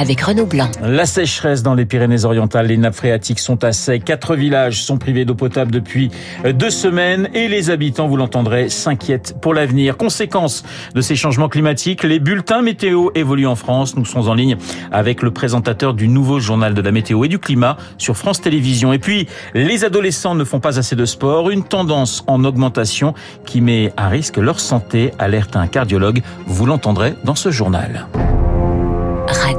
avec Renaud Blanc. La sécheresse dans les Pyrénées-Orientales, les nappes phréatiques sont à sec. Quatre villages sont privés d'eau potable depuis deux semaines et les habitants, vous l'entendrez, s'inquiètent pour l'avenir. Conséquence de ces changements climatiques, les bulletins météo évoluent en France. Nous sommes en ligne avec le présentateur du nouveau journal de la météo et du climat sur France Télévisions. Et puis, les adolescents ne font pas assez de sport, une tendance en augmentation qui met à risque leur santé, alerte un cardiologue. Vous l'entendrez dans ce journal.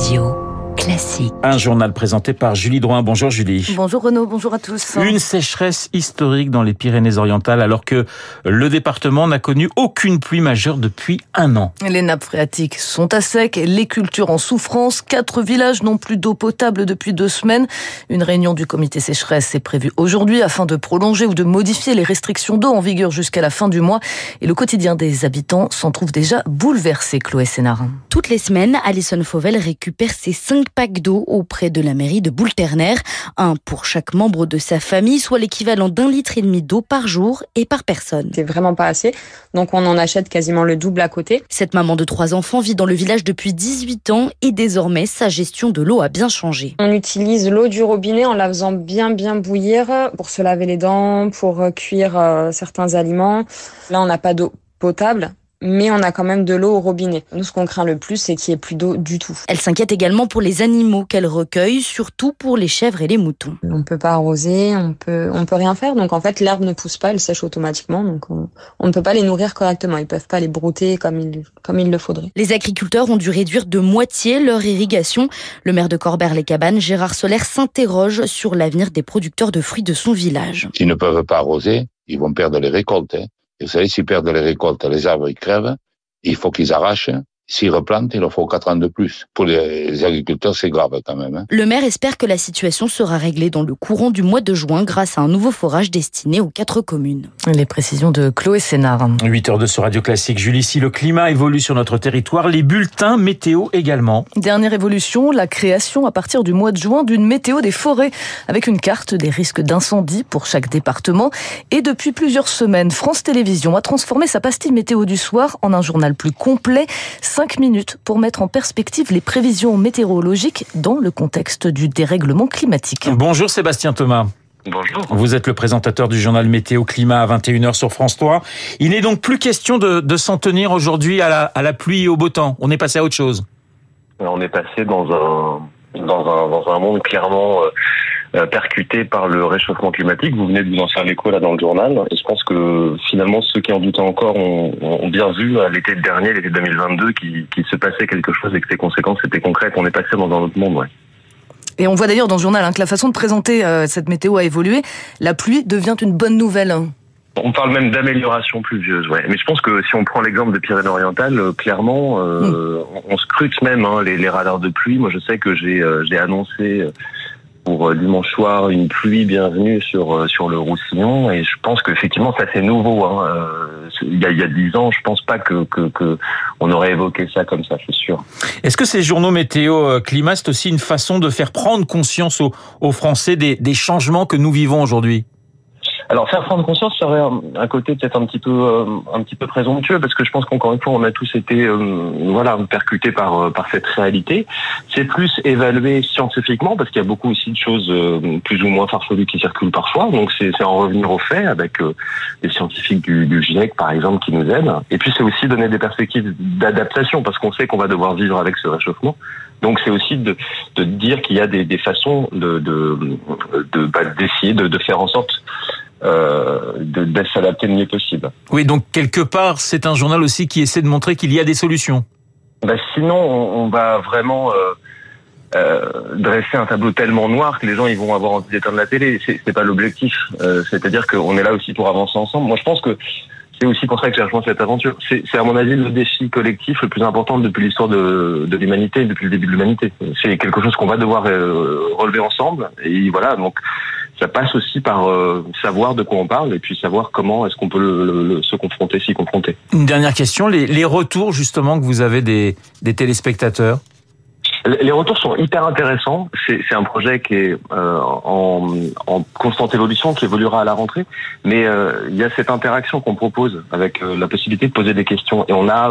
Radio. Classique. Un journal présenté par Julie Drouin. Bonjour Julie. Bonjour Renaud, bonjour à tous. Une sécheresse historique dans les Pyrénées-Orientales alors que le département n'a connu aucune pluie majeure depuis un an. Les nappes phréatiques sont à sec, les cultures en souffrance, quatre villages n'ont plus d'eau potable depuis deux semaines. Une réunion du comité sécheresse est prévue aujourd'hui afin de prolonger ou de modifier les restrictions d'eau en vigueur jusqu'à la fin du mois. Et le quotidien des habitants s'en trouve déjà bouleversé, Chloé Sénard. Toutes les semaines, Alison Fauvel récupère ses cinq packs d'eau auprès de la mairie de Boulterner, un pour chaque membre de sa famille, soit l'équivalent d'un litre et demi d'eau par jour et par personne. C'est vraiment pas assez, donc on en achète quasiment le double à côté. Cette maman de trois enfants vit dans le village depuis 18 ans et désormais sa gestion de l'eau a bien changé. On utilise l'eau du robinet en la faisant bien bien bouillir pour se laver les dents, pour cuire euh, certains aliments. Là on n'a pas d'eau potable, mais on a quand même de l'eau au robinet. Nous, ce qu'on craint le plus, c'est qu'il n'y ait plus d'eau du tout. Elle s'inquiète également pour les animaux qu'elle recueille, surtout pour les chèvres et les moutons. On peut pas arroser, on peut, on peut rien faire. Donc en fait, l'herbe ne pousse pas, elle sèche automatiquement. Donc on, on ne peut pas les nourrir correctement. Ils peuvent pas les brouter comme il, comme il le faudrait. Les agriculteurs ont dû réduire de moitié leur irrigation. Le maire de Corbert-les-Cabanes, Gérard Solaire, s'interroge sur l'avenir des producteurs de fruits de son village. S'ils ne peuvent pas arroser, ils vont perdre les récoltes. Hein. Vous savez, s'ils perdent les récoltes, les arbres ils crèvent, il faut qu'ils arrachent. S'ils replantent, il leur faut 4 ans de plus. Pour les agriculteurs, c'est grave quand même. Hein. Le maire espère que la situation sera réglée dans le courant du mois de juin grâce à un nouveau forage destiné aux quatre communes. Les précisions de Chloé Sénard. 8 heures de ce Radio Classique. Julie, si le climat évolue sur notre territoire, les bulletins météo également. Dernière évolution, la création à partir du mois de juin d'une météo des forêts avec une carte des risques d'incendie pour chaque département. Et depuis plusieurs semaines, France Télévisions a transformé sa pastille météo du soir en un journal plus complet. 5 minutes pour mettre en perspective les prévisions météorologiques dans le contexte du dérèglement climatique. Bonjour Sébastien Thomas. Bonjour. Vous êtes le présentateur du journal Météo Climat à 21h sur France 3. Il n'est donc plus question de, de s'en tenir aujourd'hui à la, à la pluie et au beau temps. On est passé à autre chose. On est passé dans un dans un dans un monde clairement euh, percuté par le réchauffement climatique. Vous venez de vous en faire l'écho là dans le journal. Et je pense que finalement ceux qui en doutaient encore ont, ont bien vu à l'été dernier, l'été 2022, qu'il qui se passait quelque chose et que ses conséquences étaient concrètes. On est passé dans un autre monde. Ouais. Et on voit d'ailleurs dans le journal hein, que la façon de présenter euh, cette météo a évolué. La pluie devient une bonne nouvelle. Hein. On parle même d'amélioration pluvieuse, ouais. Mais je pense que si on prend l'exemple de Pyrénées-Orientales, euh, clairement, euh, on, on scrute même hein, les, les radars de pluie. Moi, je sais que j'ai euh, j'ai annoncé pour dimanche soir une pluie bienvenue sur sur le Roussillon, et je pense qu'effectivement, ça c'est nouveau. Hein. A il y a dix ans, je pense pas que, on aurait évoqué ça comme ça, c'est sûr. Est-ce que ces journaux météo climat c'est aussi une façon de faire prendre conscience aux, Français des changements que nous vivons aujourd'hui? Alors faire prendre conscience serait un, un côté peut-être un petit peu euh, un petit peu présomptueux parce que je pense qu'encore une fois on a tous été euh, voilà percutés par euh, par cette réalité. C'est plus évalué scientifiquement parce qu'il y a beaucoup aussi de choses plus ou moins farfelues qui circulent parfois. Donc c'est en revenir aux faits avec des scientifiques du, du GIEC par exemple qui nous aident. Et puis c'est aussi donner des perspectives d'adaptation parce qu'on sait qu'on va devoir vivre avec ce réchauffement. Donc c'est aussi de, de dire qu'il y a des, des façons de de d'essayer de, de, de faire en sorte euh, de, de s'adapter le mieux possible. Oui, donc quelque part, c'est un journal aussi qui essaie de montrer qu'il y a des solutions. Bah, sinon, on, on va vraiment euh, euh, dresser un tableau tellement noir que les gens ils vont avoir envie d'éteindre la télé. C'est, pas l'objectif. Euh, c'est-à-dire qu'on est là aussi pour avancer ensemble. Moi, je pense que c'est aussi pour ça que j'ai rejoint cette aventure. C'est, à mon avis le défi collectif le plus important depuis l'histoire de, de l'humanité, depuis le début de l'humanité. C'est quelque chose qu'on va devoir relever ensemble. Et voilà, donc ça passe aussi par euh, savoir de quoi on parle et puis savoir comment est-ce qu'on peut le, le, le, se confronter, s'y confronter. Une dernière question, les, les, retours justement que vous avez des, des téléspectateurs? Les retours sont hyper intéressants. C'est un projet qui est euh, en, en, constante évolution, qui évoluera à la rentrée. Mais euh, il y a cette interaction qu'on propose avec euh, la possibilité de poser des questions. Et on a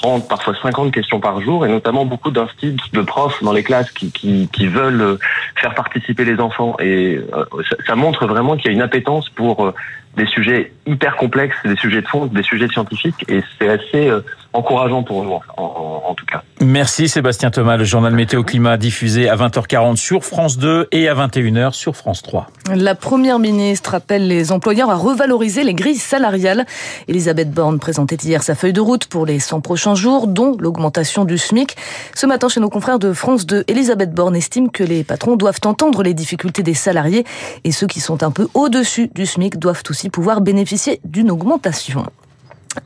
30, parfois 50 questions par jour, et notamment beaucoup d'instits de profs dans les classes qui, qui, qui, veulent faire participer les enfants. Et ça, ça montre vraiment qu'il y a une appétence pour des sujets hyper complexes, des sujets de fond, des sujets scientifiques, et c'est assez encourageant pour nous, en, en, tout cas. Merci Sébastien Thomas, le journal Météo Climat diffusé à 20h40 sur France 2 et à 21h sur France 3. La première ministre appelle les employeurs à revaloriser les grilles salariales. Elisabeth Borne présentait hier sa feuille de route pour les 100 prochains jours, dont l'augmentation du SMIC. Ce matin, chez nos confrères de France 2, Elisabeth Borne estime que les patrons doivent entendre les difficultés des salariés et ceux qui sont un peu au-dessus du SMIC doivent aussi pouvoir bénéficier d'une augmentation.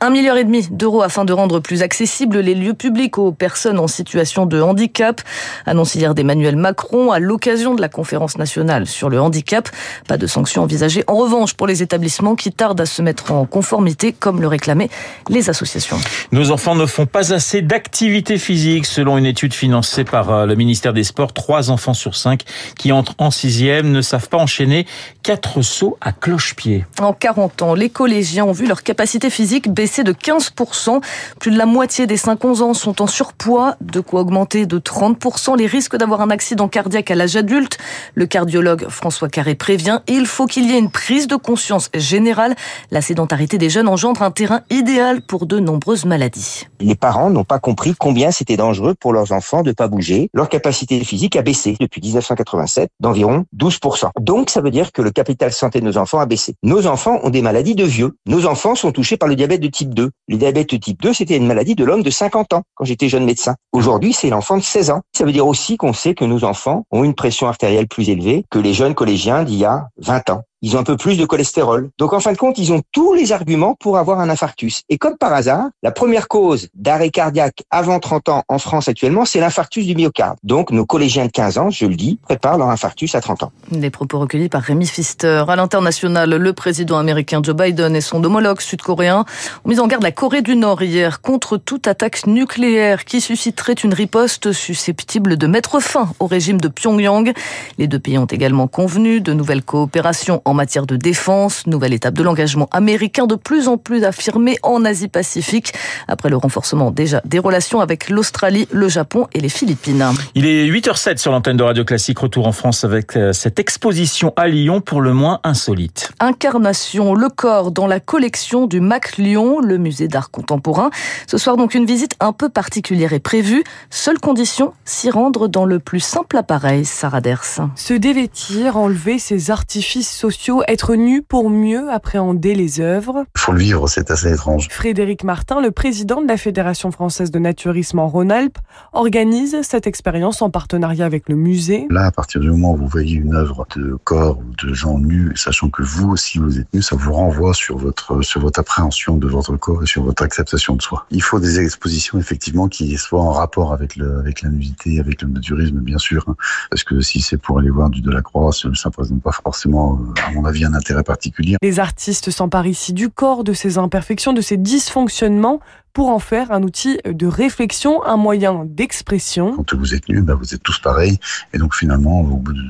Un milliard et demi d'euros afin de rendre plus accessibles les lieux publics aux personnes en situation de handicap, annonce hier d'Emmanuel Macron à l'occasion de la conférence nationale sur le handicap. Pas de sanctions envisagées en revanche pour les établissements qui tardent à se mettre en conformité comme le réclamaient les associations. Nos enfants ne font pas assez d'activité physique selon une étude financée par euh, le ministère des Sports. Trois enfants sur cinq qui entrent en sixième ne savent pas enchaîner quatre sauts à cloche-pied. En 40 ans, les collégiens ont vu leur capacité physique baissé de 15%. Plus de la moitié des 5-11 ans sont en surpoids, de quoi augmenter de 30% les risques d'avoir un accident cardiaque à l'âge adulte. Le cardiologue François Carré prévient, il faut qu'il y ait une prise de conscience générale. La sédentarité des jeunes engendre un terrain idéal pour de nombreuses maladies. Les parents n'ont pas compris combien c'était dangereux pour leurs enfants de pas bouger. Leur capacité physique a baissé depuis 1987 d'environ 12%. Donc ça veut dire que le capital santé de nos enfants a baissé. Nos enfants ont des maladies de vieux. Nos enfants sont touchés par le diabète de type 2. Le diabète de type 2, c'était une maladie de l'homme de 50 ans quand j'étais jeune médecin. Aujourd'hui, c'est l'enfant de 16 ans. Ça veut dire aussi qu'on sait que nos enfants ont une pression artérielle plus élevée que les jeunes collégiens d'il y a 20 ans ils ont un peu plus de cholestérol. Donc en fin de compte, ils ont tous les arguments pour avoir un infarctus. Et comme par hasard, la première cause d'arrêt cardiaque avant 30 ans en France actuellement, c'est l'infarctus du myocarde. Donc nos collégiens de 15 ans, je le dis, préparent leur infarctus à 30 ans. Les propos recueillis par Rémi Pfister. À l'international, le président américain Joe Biden et son homologue sud-coréen ont mis en garde la Corée du Nord hier contre toute attaque nucléaire qui susciterait une riposte susceptible de mettre fin au régime de Pyongyang. Les deux pays ont également convenu de nouvelles coopérations en matière de défense, nouvelle étape de l'engagement américain de plus en plus affirmé en Asie-Pacifique, après le renforcement déjà des relations avec l'Australie, le Japon et les Philippines. Il est 8h07 sur l'antenne de Radio Classique, retour en France avec euh, cette exposition à Lyon pour le moins insolite. Incarnation, le corps dans la collection du MAC Lyon, le musée d'art contemporain. Ce soir donc une visite un peu particulière est prévue. Seule condition, s'y rendre dans le plus simple appareil, Sarah Ders. Se dévêtir, enlever ses artifices sociaux être nu pour mieux appréhender les œuvres. Il faut le vivre, c'est assez étrange. Frédéric Martin, le président de la Fédération française de naturisme en Rhône-Alpes, organise cette expérience en partenariat avec le musée. Là, à partir du moment où vous voyez une œuvre de corps ou de gens nus, sachant que vous aussi vous êtes nus, ça vous renvoie sur votre, sur votre appréhension de votre corps et sur votre acceptation de soi. Il faut des expositions, effectivement, qui soient en rapport avec le, avec la nudité, avec le naturisme, bien sûr. Hein. Parce que si c'est pour aller voir du Delacroix, ça ne présente pas forcément euh, à mon avis, un intérêt particulier. Les artistes s'emparent ici du corps, de ses imperfections, de ses dysfonctionnements pour en faire un outil de réflexion, un moyen d'expression. Quand vous êtes nu, ben vous êtes tous pareils. Et donc finalement, au bout de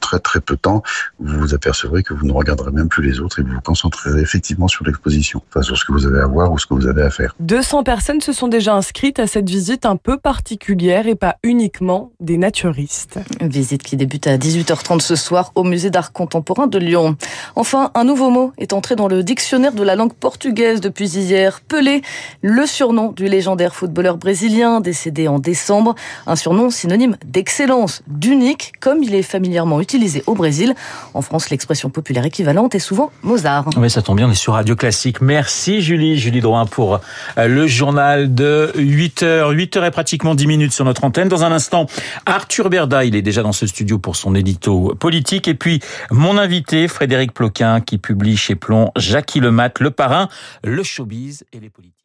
très très peu de temps, vous vous apercevrez que vous ne regarderez même plus les autres et vous vous concentrerez effectivement sur l'exposition, enfin sur ce que vous avez à voir ou ce que vous avez à faire. 200 personnes se sont déjà inscrites à cette visite un peu particulière et pas uniquement des naturistes. Une visite qui débute à 18h30 ce soir au musée d'art contemporain de Lyon. Enfin, un nouveau mot est entré dans le dictionnaire de la langue portugaise depuis hier. Pelé, le surnom du légendaire footballeur brésilien décédé en décembre, un surnom synonyme d'excellence, d'unique, comme il est familièrement utilisé au Brésil. En France, l'expression populaire équivalente est souvent Mozart. Oui, ça tombe bien, on est sur Radio Classique. Merci Julie, Julie Drouin pour euh, le journal de 8h. 8h et pratiquement 10 minutes sur notre antenne. Dans un instant, Arthur Berda, il est déjà dans ce studio pour son édito politique. Et puis, mon invité, Frédéric Ploquin, qui publie chez Plomb Jackie Lemat, le parrain, le showbiz et les politiques.